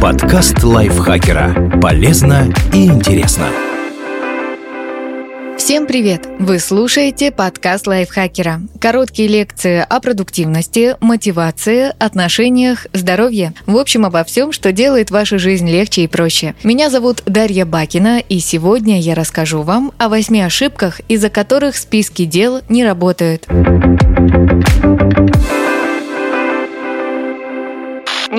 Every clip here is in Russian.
Подкаст лайфхакера. Полезно и интересно. Всем привет! Вы слушаете подкаст лайфхакера. Короткие лекции о продуктивности, мотивации, отношениях, здоровье. В общем, обо всем, что делает вашу жизнь легче и проще. Меня зовут Дарья Бакина, и сегодня я расскажу вам о восьми ошибках, из-за которых списки дел не работают.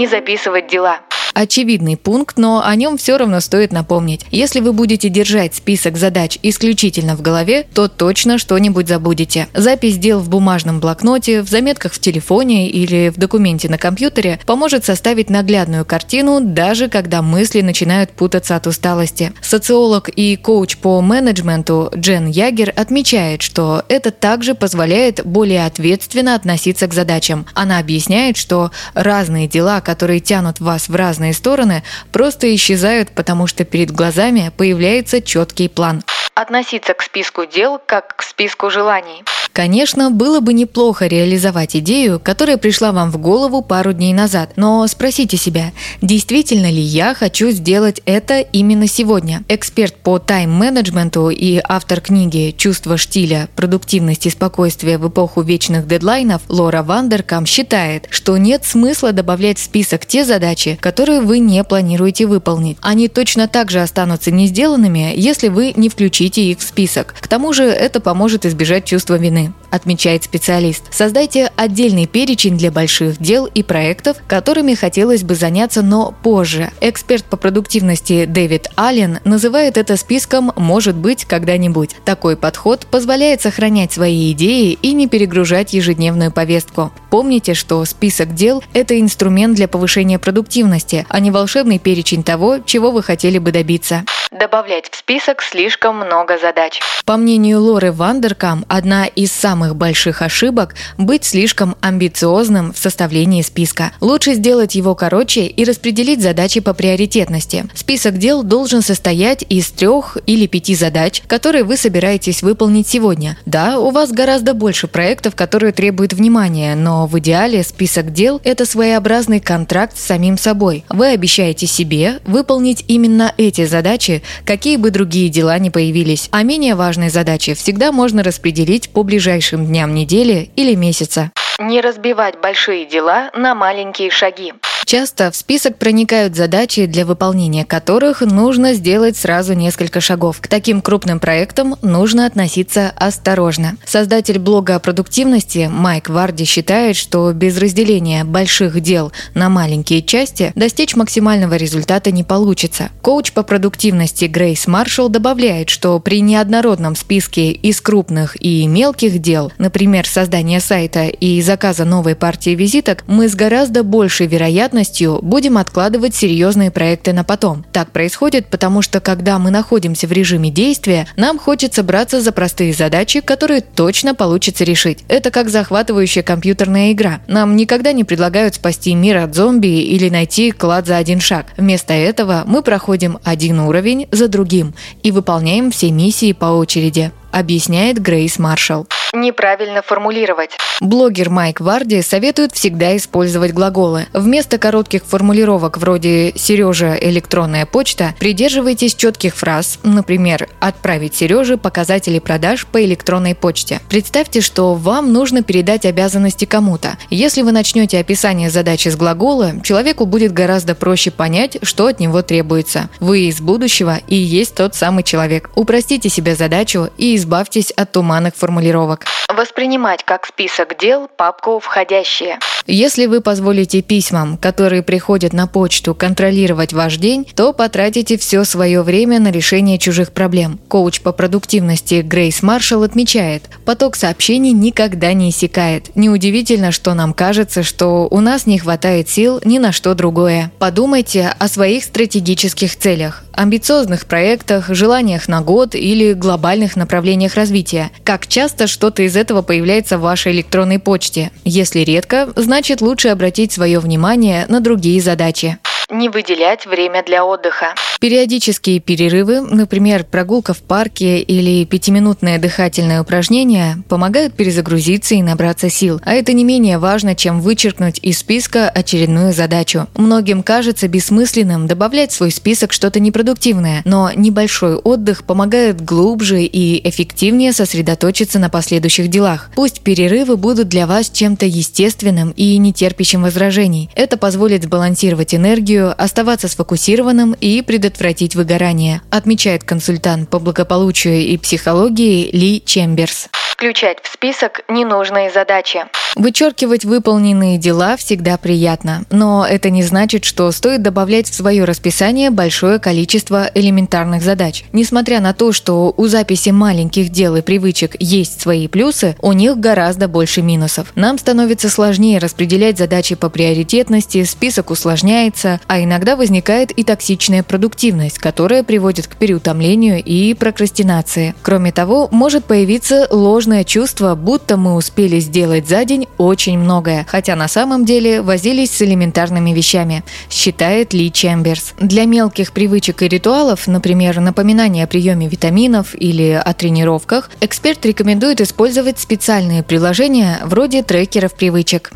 Не записывать дела. Очевидный пункт, но о нем все равно стоит напомнить. Если вы будете держать список задач исключительно в голове, то точно что-нибудь забудете. Запись дел в бумажном блокноте, в заметках в телефоне или в документе на компьютере поможет составить наглядную картину, даже когда мысли начинают путаться от усталости. Социолог и коуч по менеджменту Джен Ягер отмечает, что это также позволяет более ответственно относиться к задачам. Она объясняет, что разные дела, которые тянут вас в разные разные стороны просто исчезают, потому что перед глазами появляется четкий план. Относиться к списку дел как к списку желаний. Конечно, было бы неплохо реализовать идею, которая пришла вам в голову пару дней назад, но спросите себя, действительно ли я хочу сделать это именно сегодня? Эксперт по тайм-менеджменту и автор книги «Чувство штиля. Продуктивность и спокойствие в эпоху вечных дедлайнов» Лора Вандеркам считает, что нет смысла добавлять в список те задачи, которые вы не планируете выполнить. Они точно так же останутся не сделанными, если вы не включите их в список. К тому же это поможет избежать чувства вины стороны, отмечает специалист. Создайте отдельный перечень для больших дел и проектов, которыми хотелось бы заняться, но позже. Эксперт по продуктивности Дэвид Аллен называет это списком «может быть когда-нибудь». Такой подход позволяет сохранять свои идеи и не перегружать ежедневную повестку. Помните, что список дел – это инструмент для повышения продуктивности, а не волшебный перечень того, чего вы хотели бы добиться. Добавлять в список слишком много задач. По мнению Лоры Вандеркам, одна из самых больших ошибок – быть слишком амбициозным в составлении списка. Лучше сделать его короче и распределить задачи по приоритетности. Список дел должен состоять из трех или пяти задач, которые вы собираетесь выполнить сегодня. Да, у вас гораздо больше проектов, которые требуют внимания, но в идеале список дел – это своеобразный контракт с самим собой. Вы обещаете себе выполнить именно эти задачи какие бы другие дела ни появились. А менее важные задачи всегда можно распределить по ближайшим дням недели или месяца. Не разбивать большие дела на маленькие шаги. Часто в список проникают задачи, для выполнения которых нужно сделать сразу несколько шагов. К таким крупным проектам нужно относиться осторожно. Создатель блога о продуктивности Майк Варди считает, что без разделения больших дел на маленькие части достичь максимального результата не получится. Коуч по продуктивности Грейс Маршалл добавляет, что при неоднородном списке из крупных и мелких дел, например, создания сайта и заказа новой партии визиток, мы с гораздо большей вероятностью вероятностью будем откладывать серьезные проекты на потом. Так происходит, потому что когда мы находимся в режиме действия, нам хочется браться за простые задачи, которые точно получится решить. Это как захватывающая компьютерная игра. Нам никогда не предлагают спасти мир от зомби или найти клад за один шаг. Вместо этого мы проходим один уровень за другим и выполняем все миссии по очереди объясняет Грейс Маршалл. Неправильно формулировать. Блогер Майк Варди советует всегда использовать глаголы. Вместо коротких формулировок вроде «Сережа, электронная почта» придерживайтесь четких фраз, например, «Отправить Сереже показатели продаж по электронной почте». Представьте, что вам нужно передать обязанности кому-то. Если вы начнете описание задачи с глагола, человеку будет гораздо проще понять, что от него требуется. Вы из будущего и есть тот самый человек. Упростите себе задачу и избавьтесь от туманных формулировок. Воспринимать как список дел папку «Входящие». Если вы позволите письмам, которые приходят на почту, контролировать ваш день, то потратите все свое время на решение чужих проблем. Коуч по продуктивности Грейс Маршалл отмечает, поток сообщений никогда не иссякает. Неудивительно, что нам кажется, что у нас не хватает сил ни на что другое. Подумайте о своих стратегических целях амбициозных проектах, желаниях на год или глобальных направлениях развития. Как часто что-то из этого появляется в вашей электронной почте? Если редко, значит лучше обратить свое внимание на другие задачи не выделять время для отдыха. Периодические перерывы, например, прогулка в парке или пятиминутное дыхательное упражнение, помогают перезагрузиться и набраться сил. А это не менее важно, чем вычеркнуть из списка очередную задачу. Многим кажется бессмысленным добавлять в свой список что-то непродуктивное, но небольшой отдых помогает глубже и эффективнее сосредоточиться на последующих делах. Пусть перерывы будут для вас чем-то естественным и не терпящим возражений. Это позволит сбалансировать энергию, оставаться сфокусированным и предотвратить выгорание, отмечает консультант по благополучию и психологии Ли Чемберс включать в список ненужные задачи. Вычеркивать выполненные дела всегда приятно, но это не значит, что стоит добавлять в свое расписание большое количество элементарных задач. Несмотря на то, что у записи маленьких дел и привычек есть свои плюсы, у них гораздо больше минусов. Нам становится сложнее распределять задачи по приоритетности, список усложняется, а иногда возникает и токсичная продуктивность, которая приводит к переутомлению и прокрастинации. Кроме того, может появиться ложный ложное чувство, будто мы успели сделать за день очень многое, хотя на самом деле возились с элементарными вещами, считает Ли Чемберс. Для мелких привычек и ритуалов, например, напоминания о приеме витаминов или о тренировках, эксперт рекомендует использовать специальные приложения вроде трекеров привычек.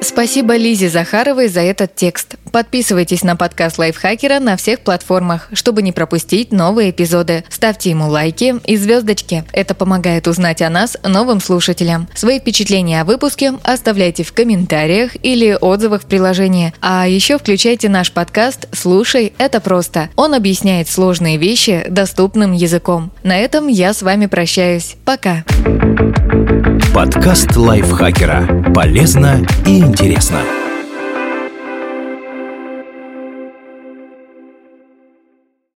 Спасибо Лизе Захаровой за этот текст. Подписывайтесь на подкаст Лайфхакера на всех платформах, чтобы не пропустить новые эпизоды. Ставьте ему лайки и звездочки. Это помогает узнать о нас новым слушателям. Свои впечатления о выпуске оставляйте в комментариях или отзывах в приложении. А еще включайте наш подкаст «Слушай, это просто». Он объясняет сложные вещи доступным языком. На этом я с вами прощаюсь. Пока. Подкаст Лайфхакера. Полезно и интересно.